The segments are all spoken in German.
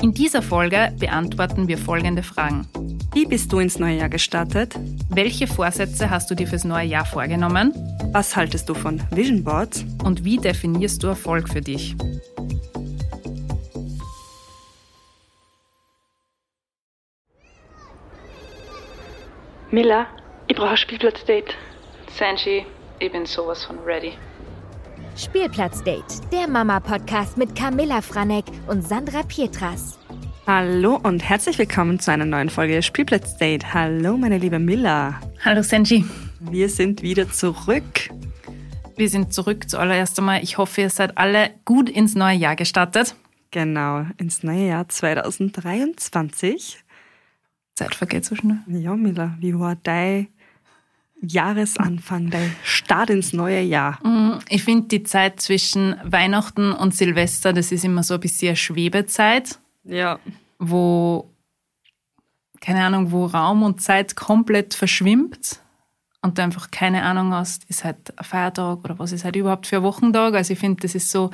In dieser Folge beantworten wir folgende Fragen. Wie bist du ins neue Jahr gestartet? Welche Vorsätze hast du dir fürs neue Jahr vorgenommen? Was haltest du von Vision Boards? Und wie definierst du Erfolg für dich? Miller, ich brauche ein Spielplatzdate. Sanji, ich bin sowas von ready. Spielplatzdate, der Mama-Podcast mit Camilla Franek und Sandra Pietras. Hallo und herzlich willkommen zu einer neuen Folge Spielplatzdate. Hallo, meine liebe Milla. Hallo Sanji. Wir sind wieder zurück. Wir sind zurück zuallererst einmal. Ich hoffe, ihr seid alle gut ins neue Jahr gestartet. Genau, ins neue Jahr 2023. Zeit vergeht so schnell. Ja, Milla, wie war dein Jahresanfang, dein Start ins neue Jahr? Mm, Ich finde die Zeit zwischen Weihnachten und Silvester, das ist immer so ein bisschen eine Schwebezeit, Ja. wo, keine Ahnung, wo Raum und Zeit komplett verschwimmt und du einfach keine Ahnung hast, ist halt ein Feiertag oder was ist halt überhaupt für ein Wochentag. Also ich finde, das ist so,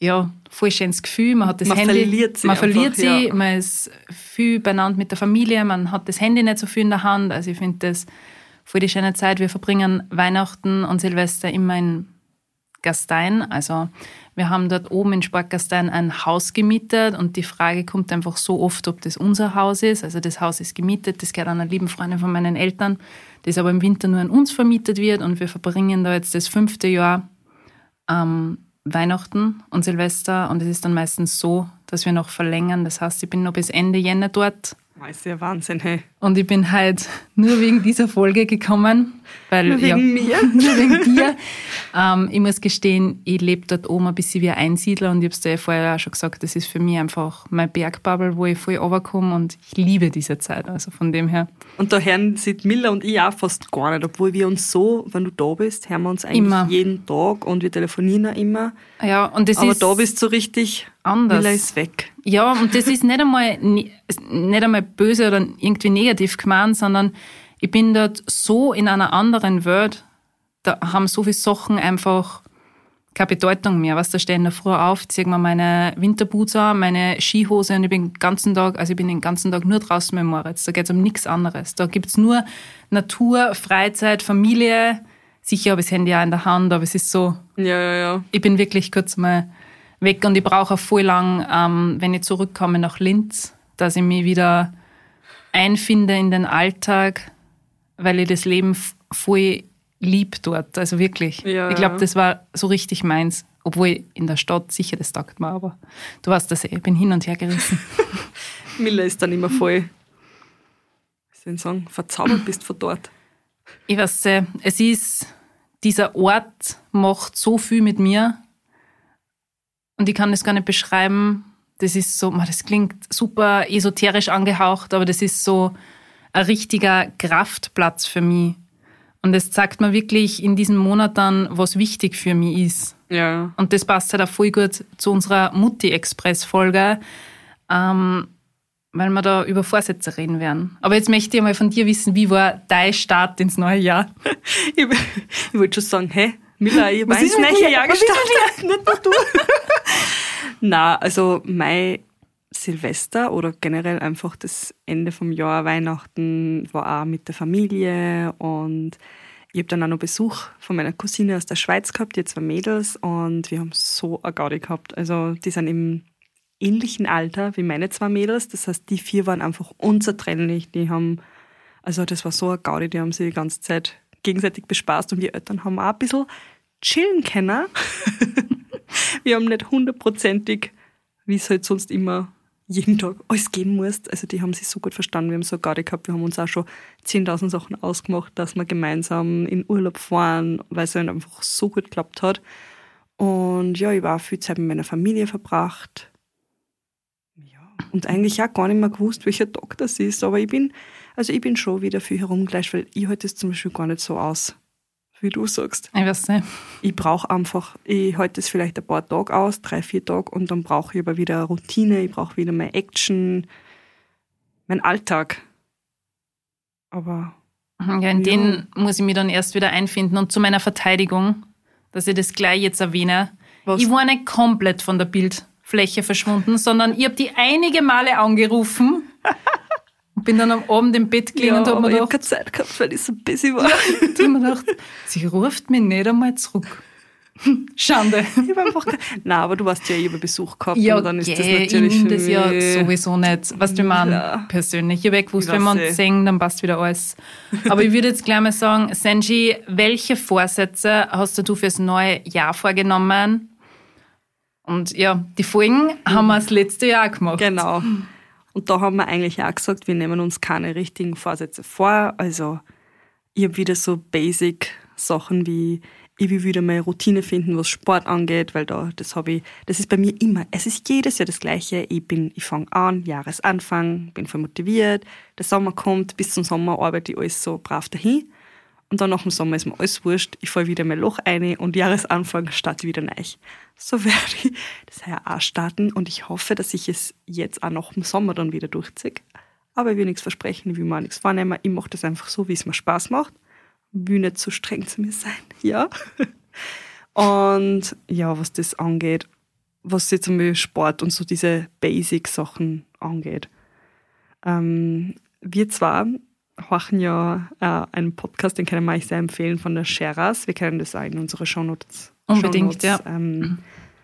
ja, voll schönes Gefühl. Man hat das Man Handy. verliert sich Man verliert einfach, sie, ja. man ist viel beieinander mit der Familie, man hat das Handy nicht so viel in der Hand. Also ich finde das voll die schöne Zeit. Wir verbringen Weihnachten und Silvester immer in Gastein. Also wir haben dort oben in Sportgastein ein Haus gemietet und die Frage kommt einfach so oft, ob das unser Haus ist. Also das Haus ist gemietet, das gehört einer lieben Freundin von meinen Eltern, das aber im Winter nur an uns vermietet wird und wir verbringen da jetzt das fünfte Jahr ähm, Weihnachten und Silvester und es ist dann meistens so, dass wir noch verlängern. Das heißt, ich bin noch bis Ende Jänner dort Oh, ist ja Wahnsinn, hey. Und ich bin halt nur wegen dieser Folge gekommen. Weil, Nur wegen ja, mir? nur wegen dir. Ähm, ich muss gestehen, ich lebe dort oben ein bisschen wie ein Einsiedler und ich habe es dir ja vorher auch schon gesagt, das ist für mich einfach mein Bergbubble, wo ich voll runterkomme und ich liebe diese Zeit. Also von dem her Und da hören sieht Miller und ich auch fast gar nicht, obwohl wir uns so, wenn du da bist, hören wir uns eigentlich Immer. jeden Tag und wir telefonieren auch immer. Ja, und das Aber ist da bist du richtig, anders. Miller ist weg. Ja, und das ist nicht einmal, ni- nicht einmal böse oder irgendwie negativ gemeint, sondern ich bin dort so in einer anderen Welt, da haben so viele Sachen einfach keine Bedeutung mehr. Was da stehen da früh auf, ziehe mir meine Winterboots an, meine Skihose und ich bin den ganzen Tag, also ich bin den ganzen Tag nur draußen mit Moritz. Da geht's um nichts anderes. Da gibt's nur Natur, Freizeit, Familie. Sicher habe ich das Handy auch in der Hand, aber es ist so, Ja, ja, ja. ich bin wirklich kurz mal weg und ich brauche auch voll lang, ähm, wenn ich zurückkomme nach Linz, dass ich mich wieder einfinde in den Alltag, weil ich das Leben voll lieb dort. Also wirklich. Ja, ich glaube, das war so richtig meins. Obwohl ich in der Stadt sicher, das taugt mir, aber du weißt das eh, ich bin hin und her gerissen. Miller ist dann immer voll, wie soll ich sagen, verzaubert bist von dort. Ich weiß, äh, es ist, dieser Ort macht so viel mit mir und ich kann das gar nicht beschreiben. Das ist so, man, das klingt super esoterisch angehaucht, aber das ist so ein richtiger Kraftplatz für mich. Und es zeigt mir wirklich in diesen Monaten, was wichtig für mich ist. Ja. Und das passt halt auch voll gut zu unserer Mutti-Express-Folge, ähm, weil wir da über Vorsätze reden werden. Aber jetzt möchte ich mal von dir wissen, wie war dein Start ins neue Jahr? Ich, ich wollte schon sagen, hä, Miller, ich mit neue dir? Jahr gestartet, nicht nur du. Na, also mein Silvester oder generell einfach das Ende vom Jahr, Weihnachten, war auch mit der Familie und ich habe dann auch noch Besuch von meiner Cousine aus der Schweiz gehabt, die zwei Mädels und wir haben so eine Gaudi gehabt. Also die sind im ähnlichen Alter wie meine zwei Mädels, das heißt, die vier waren einfach unzertrennlich, die haben, also das war so eine Gaudi, die haben sie die ganze Zeit gegenseitig bespaßt und wir Eltern haben auch ein bisschen chillen können. wir haben nicht hundertprozentig, wie es halt sonst immer jeden Tag alles geben muss. Also die haben sich so gut verstanden. Wir haben so eine gehabt. Wir haben uns auch schon 10.000 Sachen ausgemacht, dass wir gemeinsam in Urlaub fahren, weil es halt einfach so gut geklappt hat. Und ja, ich war auch viel Zeit mit meiner Familie verbracht. Ja. Und eigentlich auch gar nicht mehr gewusst, welcher Tag das ist. Aber ich bin, also ich bin schon wieder viel herumgleich, weil ich halte es zum Beispiel gar nicht so aus, wie du sagst. Ich weiß nicht. Ich brauche einfach, ich halte es vielleicht ein paar Tage aus, drei, vier Tage, und dann brauche ich aber wieder eine Routine, ich brauche wieder mehr Action, mein Alltag. Aber Ja, in Ja. den muss ich mich dann erst wieder einfinden. Und zu meiner Verteidigung, dass ich das gleich jetzt erwähne. Was? Ich war nicht komplett von der Bildfläche verschwunden, sondern ich habe die einige Male angerufen bin dann am Abend im Bett gelegen ja, und habe mir ich gedacht, keine Zeit gehabt, weil ich so busy war. und hab mir gedacht, sie ruft mich nicht einmal zurück. Schande. Ich hab einfach Nein, aber du warst ja eh über Besuch gehabt Ja, und dann ist das geh, natürlich ihm für das ja sowieso nicht. Was du meinst, Ja. persönlich. Ich habe gewusst, Ich wenn wir uns sehen, dann passt wieder alles. Aber ich würde jetzt gleich mal sagen, Senji, welche Vorsätze hast du fürs neue Jahr vorgenommen? Und ja, die Folgen haben wir das letzte Jahr gemacht. Genau. Und da haben wir eigentlich auch gesagt, wir nehmen uns keine richtigen Vorsätze vor. Also ich habe wieder so Basic-Sachen wie, ich will wieder meine Routine finden, was Sport angeht, weil da, das habe ich, das ist bei mir immer, es ist jedes Jahr das Gleiche. Ich bin, ich fange an, Jahresanfang, bin voll motiviert, der Sommer kommt, bis zum Sommer arbeite ich alles so brav dahin. Und dann nach dem Sommer ist mir alles wurscht. Ich fall wieder in mein Loch ein und Jahresanfang starte ich wieder neu. So werde ich das heuer auch starten und ich hoffe, dass ich es jetzt auch nach dem Sommer dann wieder durchziehe. Aber ich will nichts versprechen, ich will mir auch nichts vornehmen. Ich mache das einfach so, wie es mir Spaß macht. Will nicht zu streng zu mir sein, ja. Und ja, was das angeht, was jetzt einmal Sport und so diese Basic-Sachen angeht. Ähm, wir zwar horchen ja äh, einen Podcast, den können wir euch sehr empfehlen, von der Sheras. Wir können das auch in unsere Shownotes, Unbedingt, Shownotes ähm,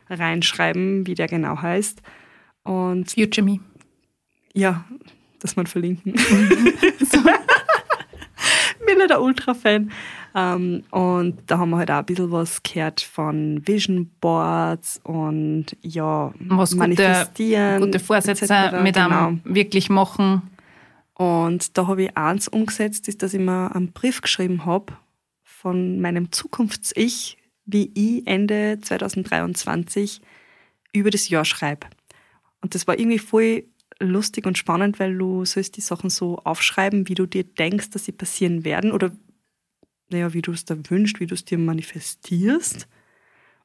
reinschreiben, wie der genau heißt. Und Future Me. ja, dass man verlinken. Bin ja der Ultra-Fan. Ähm, und da haben wir halt auch ein bisschen was gehört von Vision Boards und ja, Was gute, manifestieren. gute Vorsätze etc. mit genau. einem wirklich machen. Und da habe ich eins umgesetzt, ist, dass ich mir einen Brief geschrieben habe von meinem Zukunfts-Ich, wie ich Ende 2023 über das Jahr schreibe. Und das war irgendwie voll lustig und spannend, weil du sollst die Sachen so aufschreiben, wie du dir denkst, dass sie passieren werden oder naja, wie du es da wünschst, wie du es dir manifestierst,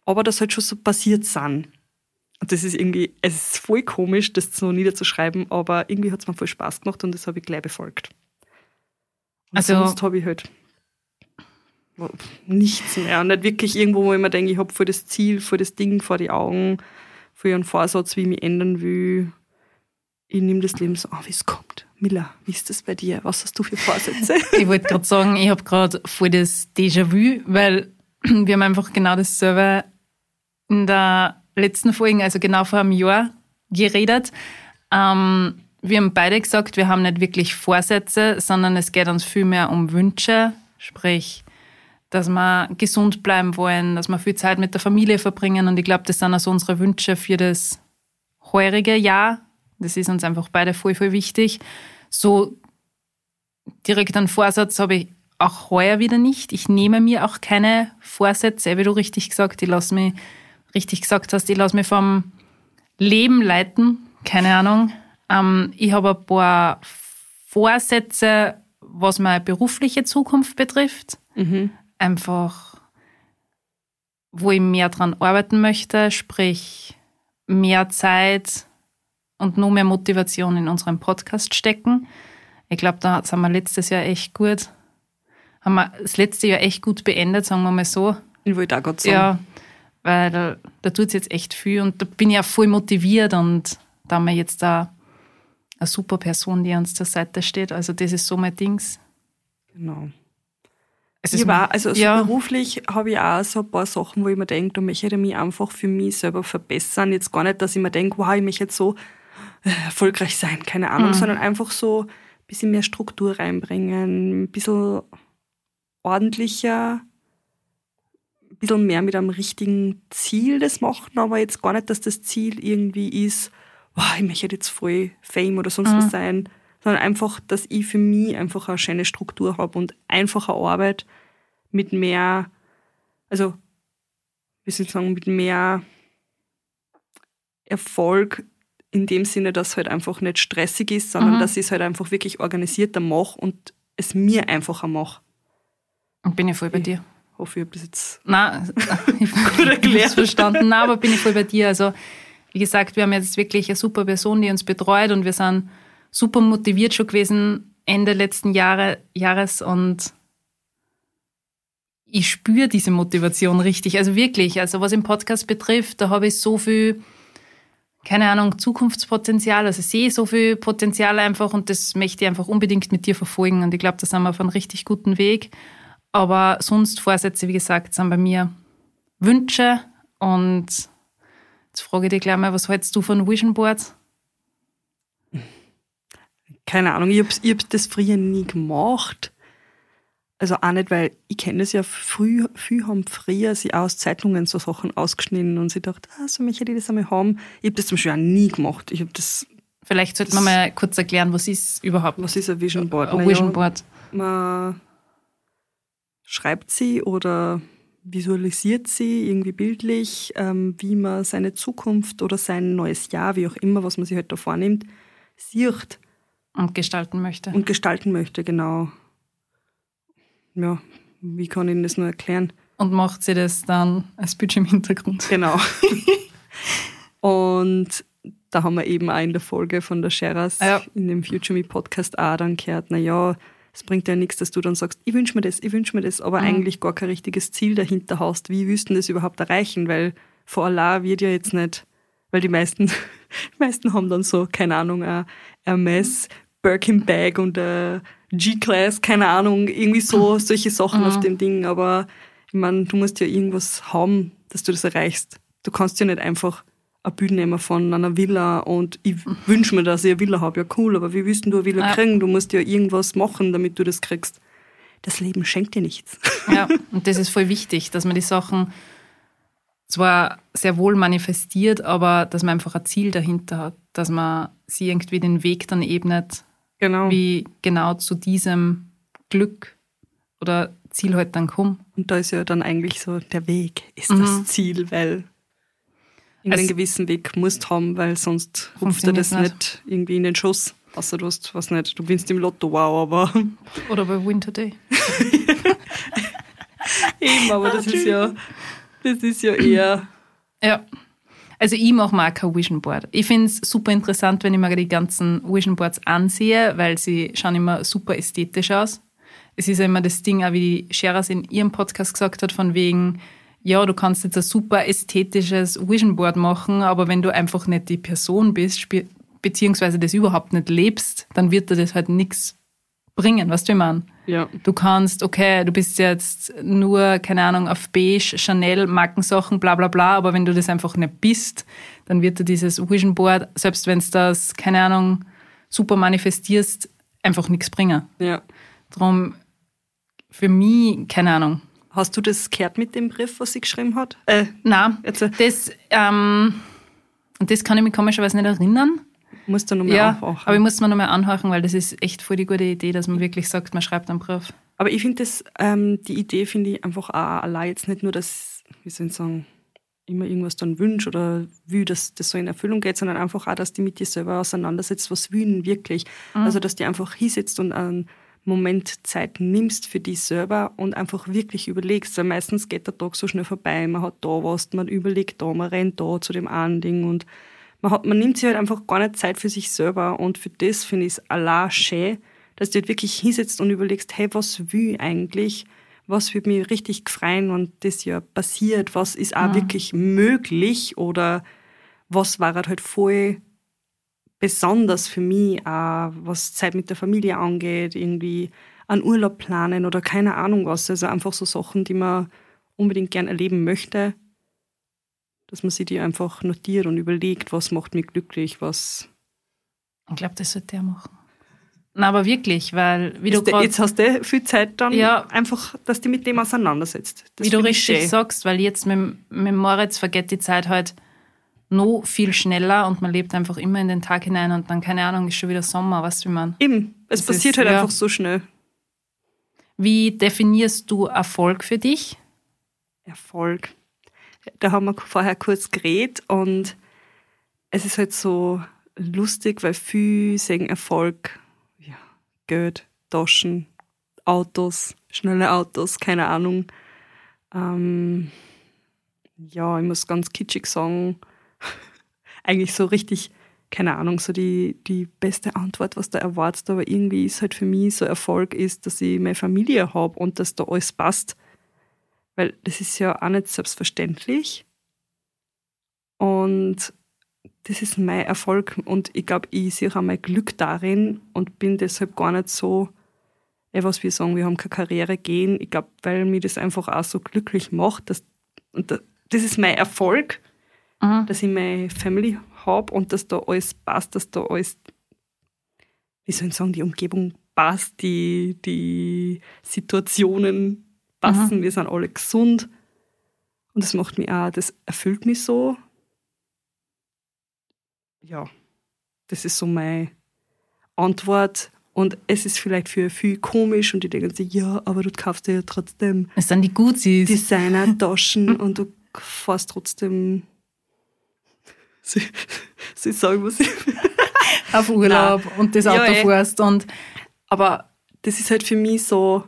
aber das halt schon so passiert sind. Und das ist irgendwie, es ist voll komisch, das so niederzuschreiben, aber irgendwie hat es mir voll Spaß gemacht und das habe ich gleich befolgt. Und Also- sonst habe ich halt nichts mehr. Und nicht wirklich irgendwo, wo ich mir denke, ich habe voll das Ziel, voll das Ding vor die Augen, voll einen Vorsatz, wie ich mich ändern will. Ich nehme das Leben so an, wie es kommt. Miller, wie ist das bei dir? Was hast du für Vorsätze? Ich wollte gerade sagen, ich habe gerade voll das Déjà-vu, weil wir haben einfach genau dasselbe in der letzten Folge, also genau vor einem Jahr, geredet. Ähm, wir haben beide gesagt, wir haben nicht wirklich Vorsätze, sondern es geht uns viel mehr um Wünsche, sprich, dass wir gesund bleiben wollen, dass wir viel Zeit mit der Familie verbringen. Und ich glaube, das sind also unsere Wünsche für das heurige Jahr. Das ist uns einfach beide voll, voll wichtig. So direkt einen Vorsatz habe ich auch heuer wieder nicht. Ich nehme mir auch keine Vorsätze, wie du richtig gesagt, ich lasse mich, richtig gesagt hast, ich lasse mich vom Leben leiten, keine Ahnung. Ähm, ich habe ein paar Vorsätze, was meine berufliche Zukunft betrifft. Einfach, wo ich mehr dran arbeiten möchte, sprich mehr Zeit und nur mehr Motivation in unseren Podcast stecken. Ich glaube, da sind wir letztes Jahr echt gut, haben wir das letzte Jahr echt gut beendet, sagen wir mal so. Ich wollte auch gerade sagen. Ja, weil da, da tut es jetzt echt viel und da bin ich auch voll motiviert und da haben wir jetzt da eine super Person, die uns zur Seite steht. Also das ist so mein Dings. Genau. Es Ich war, also so ja, beruflich habe ich auch so ein paar Sachen, wo ich mir denke, da möchte ich mich einfach für mich selber verbessern. Jetzt gar nicht, dass ich mir denke, wow, ich möchte jetzt so äh, erfolgreich sein, keine Ahnung, Mhm. sondern einfach so ein bisschen mehr Struktur reinbringen, ein bisschen ordentlicher, bisschen mehr mit einem richtigen Ziel das machen, aber jetzt gar nicht, dass das Ziel irgendwie ist, wow, ich möchte jetzt voll Fame oder sonst Mhm. was sein, sondern einfach, dass ich für mich einfach eine schöne Struktur habe und einfache Arbeit mit mehr, also, wie soll ich sagen, mit mehr Erfolg in dem Sinne, dass es halt einfach nicht stressig ist, sondern Mhm. dass ich es halt einfach wirklich organisierter mache und es mir einfacher mache. bin ich voll bei dir. Hoffe, ich habe das jetzt Nein, ich Gut erklärt. verstanden. Nein, aber bin ich voll bei dir. Also, wie gesagt, wir haben jetzt wirklich eine super Person, die uns betreut und wir sind super motiviert schon gewesen Ende letzten Jahre, Jahres und ich spüre diese Motivation richtig. Also wirklich, also was im Podcast betrifft, da habe ich so viel keine Ahnung, Zukunftspotenzial. Also ich sehe so viel Potenzial einfach und das möchte ich einfach unbedingt mit dir verfolgen. Und ich glaube, da sind wir auf einem richtig guten Weg. Aber sonst Vorsätze, wie gesagt, sind bei mir Wünsche. Und jetzt frage ich dich gleich mal, was hältst du von Vision Boards? Keine Ahnung, ich habe hab das früher nie gemacht. Also auch nicht, weil ich kenne das ja früh, viel haben früher sie aus Zeitungen so Sachen ausgeschnitten und sie dachte, ah, so möchte ich das einmal haben. Ich habe das zum Beispiel auch nie gemacht. Ich habe das. Vielleicht sollte man mal kurz erklären, was ist überhaupt Was ist ein Vision Board? ein Vision Board? Man schreibt sie oder visualisiert sie irgendwie bildlich, ähm, wie man seine Zukunft oder sein neues Jahr, wie auch immer, was man sich halt da vornimmt, sieht. Und gestalten möchte. Und gestalten möchte, genau ja, wie kann ich Ihnen das nur erklären? Und macht sie das dann als Bildschirm im Hintergrund. Genau. und da haben wir eben auch in der Folge von der Sheras ja. in dem Future Me Podcast auch dann gehört, naja, es bringt ja nichts, dass du dann sagst, ich wünsche mir das, ich wünsche mir das, aber mhm. eigentlich gar kein richtiges Ziel dahinter hast. Wie willst du das überhaupt erreichen? Weil vor Allah wird ja jetzt nicht, weil die meisten, die meisten haben dann so, keine Ahnung, ein Hermes, Birkin Bag und ein G-Class, keine Ahnung, irgendwie so, solche Sachen mhm. auf dem Ding. Aber ich meine, du musst ja irgendwas haben, dass du das erreichst. Du kannst ja nicht einfach ein Bild nehmen von einer Villa und ich wünsche mir, dass ich eine Villa habe. Ja, cool, aber wie willst du eine Villa ja. kriegen? Du musst ja irgendwas machen, damit du das kriegst. Das Leben schenkt dir nichts. Ja, und das ist voll wichtig, dass man die Sachen zwar sehr wohl manifestiert, aber dass man einfach ein Ziel dahinter hat, dass man sie irgendwie den Weg dann ebnet, genau. wie genau zu diesem Glück oder Ziel halt dann kommen. Und da ist ja dann eigentlich so, der Weg ist mhm. das Ziel, weil einen also, gewissen Weg musst haben, weil sonst ruft dir das nicht. nicht irgendwie in den Schuss. Außer du hast, was nicht, du gewinnst im Lotto, wow, aber. Oder bei Winter Day. Eben, aber das ist ja, das ist ja eher. Ja. Also ich mache mal kein Vision Board. Ich finde es super interessant, wenn ich mir die ganzen Vision Boards ansehe, weil sie schauen immer super ästhetisch aus. Es ist ja immer das Ding, auch wie die Sheras in ihrem Podcast gesagt hat, von wegen, ja, du kannst jetzt ein super ästhetisches Vision Board machen, aber wenn du einfach nicht die Person bist, beziehungsweise das überhaupt nicht lebst, dann wird dir das halt nichts bringen, was du meine? Ja. Du kannst, okay, du bist jetzt nur, keine Ahnung, auf Beige, Chanel, Markensachen, bla bla bla, aber wenn du das einfach nicht bist, dann wird dir dieses Vision Board, selbst wenn es das, keine Ahnung, super manifestierst, einfach nichts bringen. Ja. Darum, für mich, keine Ahnung. Hast du das gehört mit dem Brief, was sie geschrieben hat? Äh, Nein, jetzt. das, ähm, das kann ich mich komischerweise nicht erinnern. Musst du nochmal ja, anhören. aber ich muss mir nochmal anhören, weil das ist echt voll die gute Idee, dass man wirklich sagt, man schreibt einen Brief. Aber ich finde das, ähm, die Idee finde ich einfach auch allein jetzt nicht nur, dass, wie soll ich sagen, immer irgendwas dann wünscht oder will, dass das so in Erfüllung geht, sondern einfach auch, dass die mit dir selber auseinandersetzt, was will wirklich. Mhm. Also, dass die einfach hinsetzt und einen Moment Zeit nimmst für dich selber und einfach wirklich überlegst, weil meistens geht der Tag so schnell vorbei, man hat da was, man überlegt da, man rennt da zu dem einen Ding und man, hat, man nimmt sich halt einfach gar nicht Zeit für sich selber und für das finde ich es allein schön, dass du halt wirklich hinsetzt und überlegst, hey, was will ich eigentlich? Was wird mir richtig freuen, und das ja passiert? Was ist auch ja. wirklich möglich? Oder was war halt voll besonders für mich, auch was Zeit mit der Familie angeht, irgendwie einen Urlaub planen oder keine Ahnung was. Also einfach so Sachen, die man unbedingt gern erleben möchte dass man sich die einfach notiert und überlegt, was macht mich glücklich, was. Ich glaube, das sollte er machen. Na, aber wirklich, weil wie du grad, Jetzt hast du viel Zeit dann ja, einfach, dass du mit dem auseinandersetzt. Das wie du richtig schön. sagst, weil jetzt mit, mit Moritz vergeht die Zeit halt noch viel schneller und man lebt einfach immer in den Tag hinein und dann, keine Ahnung, ist schon wieder Sommer, was wie man. Eben, es das passiert ist, halt ja. einfach so schnell. Wie definierst du Erfolg für dich? Erfolg da haben wir vorher kurz geredet und es ist halt so lustig, weil viele sehen Erfolg, ja, Geld, Taschen, Autos, schnelle Autos, keine Ahnung. Ähm, ja, ich muss ganz kitschig sagen, eigentlich so richtig, keine Ahnung, so die, die beste Antwort, was da erwartet, aber irgendwie ist halt für mich so Erfolg ist, dass ich meine Familie habe und dass da alles passt. Weil das ist ja auch nicht selbstverständlich. Und das ist mein Erfolg und ich glaube, ich sehe auch mein Glück darin und bin deshalb gar nicht so, eh, was wir sagen, wir haben keine Karriere gehen. Ich glaube, weil mir das einfach auch so glücklich macht, dass, und das ist mein Erfolg, mhm. dass ich meine Family habe und dass da alles passt, dass da alles, wie soll ich sagen, die Umgebung passt, die, die Situationen passen, mhm. wir sind alle gesund. Und das macht mich auch, das erfüllt mich so. Ja, das ist so meine Antwort. Und es ist vielleicht für viel komisch und die denken sich, ja, aber du kaufst dir ja trotzdem. Es sind die Guzis. Designer-Taschen und du fährst trotzdem. Sie, sie sagen, was ich. Auf Urlaub Nein. und das Auto ja, eh. fährst. Und aber das ist halt für mich so,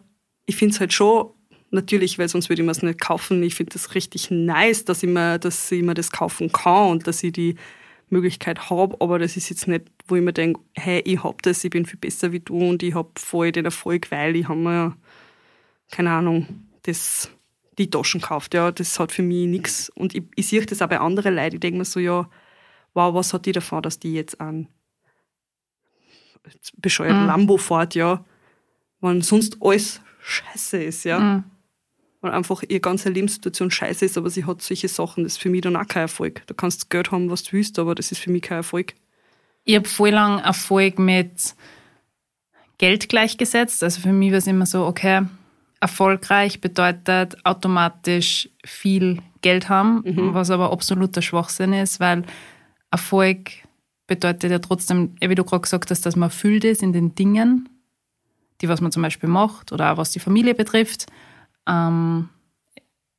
ich finde es halt schon natürlich, weil sonst würde ich mir es nicht kaufen. Ich finde das richtig nice, dass ich, mir, dass ich mir das kaufen kann und dass ich die Möglichkeit habe, aber das ist jetzt nicht, wo ich mir denke, hey, ich hab das, ich bin viel besser wie du und ich hab voll den Erfolg, weil ich habe mir, keine Ahnung, das, die Taschen gekauft. Ja, das hat für mich nichts. Und ich, ich sehe das auch bei anderen Leuten. Ich denke mir so, ja, wow, was hat die davon, dass die jetzt an bescheuerten mhm. Lambo fährt, ja, wenn sonst alles scheiße ist, ja. Mhm weil einfach ihre ganze Lebenssituation scheiße ist, aber sie hat solche Sachen, das ist für mich dann auch kein Erfolg. Du kannst Geld haben, was du willst, aber das ist für mich kein Erfolg. Ich habe voll lang Erfolg mit Geld gleichgesetzt. Also für mich war es immer so, okay, erfolgreich bedeutet automatisch viel Geld haben, mhm. was aber absoluter Schwachsinn ist, weil Erfolg bedeutet ja trotzdem, wie du gerade gesagt hast, dass man erfüllt ist in den Dingen, die was man zum Beispiel macht oder auch was die Familie betrifft. Ähm,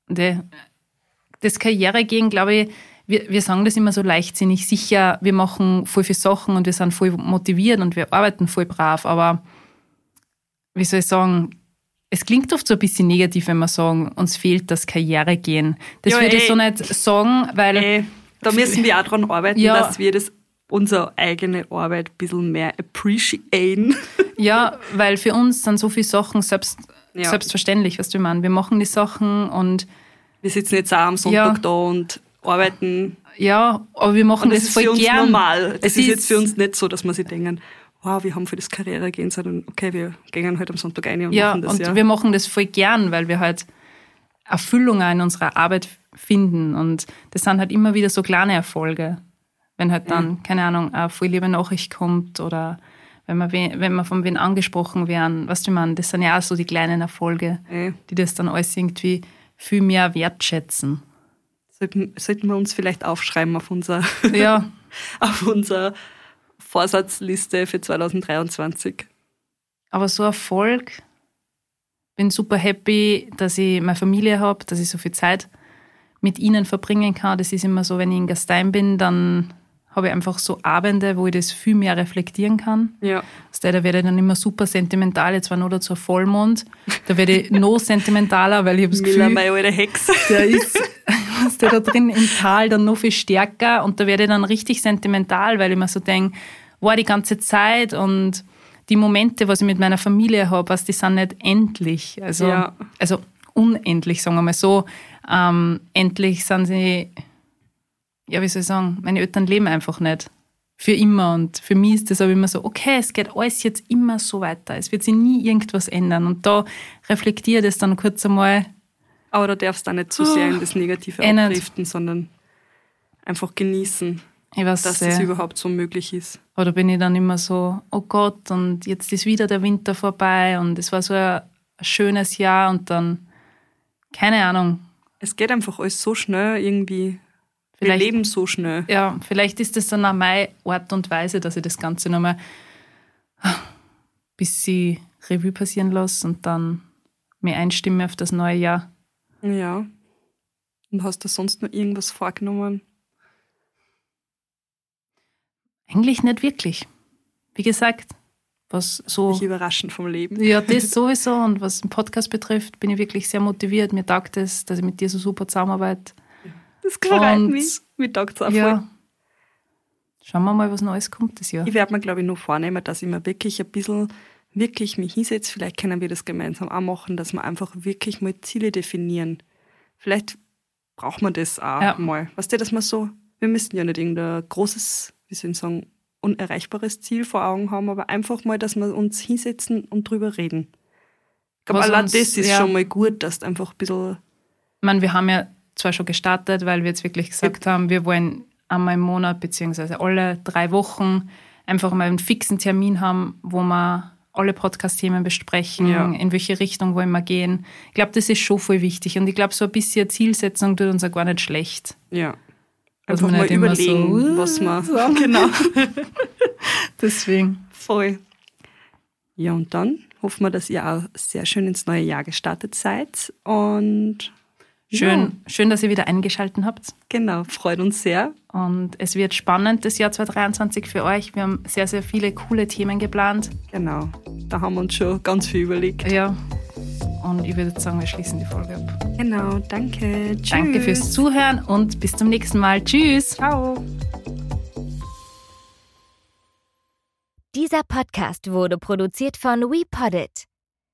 de, das Karrieregehen, glaube ich, wir, wir sagen das immer so leichtsinnig. Sicher, wir machen voll viele Sachen und wir sind voll motiviert und wir arbeiten voll brav, aber wie soll ich sagen, es klingt oft so ein bisschen negativ, wenn wir sagen, uns fehlt das Karrieregehen. Das ja, würde ich so nicht sagen, weil. Ey, da müssen wir auch dran arbeiten, ja, dass wir das unsere eigene Arbeit ein bisschen mehr appreciaten. Ja, weil für uns sind so viele Sachen selbst ja. selbstverständlich, was du meinst. Wir machen die Sachen und. Wir sitzen jetzt auch am Sonntag ja. da und arbeiten. Ja, aber wir machen das, das voll für uns gern. normal. Es ist, jetzt für uns nicht so, dass wir sich denken, wow, wir haben für das Karriere gehen, sondern okay, wir gehen halt am Sonntag ein und ja, machen das. Und ja, wir machen das voll gern, weil wir halt Erfüllung in unserer Arbeit finden. Und das sind halt immer wieder so kleine Erfolge. Wenn halt dann, ja. keine Ahnung, eine voll liebe Nachricht kommt oder wenn wir, wenn wir von wen angesprochen werden, was du meinst, das sind ja auch so die kleinen Erfolge, ja. die das dann alles irgendwie viel mehr wertschätzen. Sollten, sollten wir uns vielleicht aufschreiben auf unser, ja. auf unser Vorsatzliste für 2023. Aber so Erfolg, bin super happy, dass ich meine Familie habe, dass ich so viel Zeit mit ihnen verbringen kann. Das ist immer so, wenn ich in Gastein bin, dann habe ich einfach so Abende, wo ich das viel mehr reflektieren kann. Ja. Also da werde ich dann immer super sentimental, jetzt war nur dazu Vollmond, da werde ich noch sentimentaler, weil ich habe das Gefühl, meine alte Hex. der ist der da drin im Tal dann noch viel stärker und da werde ich dann richtig sentimental, weil ich mir so denke, war die ganze Zeit und die Momente, was ich mit meiner Familie habe, was die sind nicht endlich, also, ja. also unendlich, sagen wir mal so. Ähm, endlich sind sie ja, wie soll ich sagen, meine Eltern leben einfach nicht für immer. Und für mich ist das aber immer so, okay, es geht alles jetzt immer so weiter. Es wird sich nie irgendwas ändern. Und da reflektiere das dann kurz einmal. Aber da darfst du auch nicht zu so sehr in das Negative oh, abdriften, sondern einfach genießen, dass sehr. das überhaupt so möglich ist. Oder bin ich dann immer so, oh Gott, und jetzt ist wieder der Winter vorbei und es war so ein schönes Jahr und dann, keine Ahnung. Es geht einfach alles so schnell irgendwie. Vielleicht, Wir leben so schnell. Ja, vielleicht ist das dann auch meine Art und Weise, dass ich das Ganze nochmal bis sie Revue passieren lasse und dann mir einstimme auf das neue Jahr. Ja. Und hast du sonst noch irgendwas vorgenommen? Eigentlich nicht wirklich. Wie gesagt, was so. Mich überraschend vom Leben. Ja, das sowieso. Und was den Podcast betrifft, bin ich wirklich sehr motiviert. Mir taugt es, dass ich mit dir so super zusammenarbeite. Das freut mich. Mir taugt es auch ja. Schauen wir mal, was Neues kommt das Jahr. Ich werde mir, glaube ich, noch vornehmen, dass ich mir wirklich ein bisschen, wirklich mich hinsetze. Vielleicht können wir das gemeinsam auch machen, dass wir einfach wirklich mal Ziele definieren. Vielleicht braucht man das auch ja. mal. Weißt du, dass man so, wir müssen ja nicht irgendein großes, wie soll ich sagen, unerreichbares Ziel vor Augen haben, aber einfach mal, dass wir uns hinsetzen und drüber reden. Ich glaube, allein das ist ja, schon mal gut, dass du einfach ein bisschen. Ich meine, wir haben ja zwar schon gestartet, weil wir jetzt wirklich gesagt ja. haben, wir wollen einmal im Monat beziehungsweise alle drei Wochen einfach mal einen fixen Termin haben, wo wir alle Podcast-Themen besprechen, ja. in welche Richtung wollen wir gehen. Ich glaube, das ist schon voll wichtig. Und ich glaube, so ein bisschen Zielsetzung tut uns ja gar nicht schlecht. Ja. Einfach mal überlegen, so, was man. So. Genau. Deswegen. Voll. Ja, und dann hoffen wir, dass ihr auch sehr schön ins neue Jahr gestartet seid. Und Schön, ja. schön, dass ihr wieder eingeschaltet habt. Genau, freut uns sehr. Und es wird spannend, das Jahr 2023 für euch. Wir haben sehr, sehr viele coole Themen geplant. Genau, da haben wir uns schon ganz viel überlegt. Ja, und ich würde sagen, wir schließen die Folge ab. Genau, danke. Tschüss. Danke fürs Zuhören und bis zum nächsten Mal. Tschüss. Ciao. Dieser Podcast wurde produziert von WePoddit.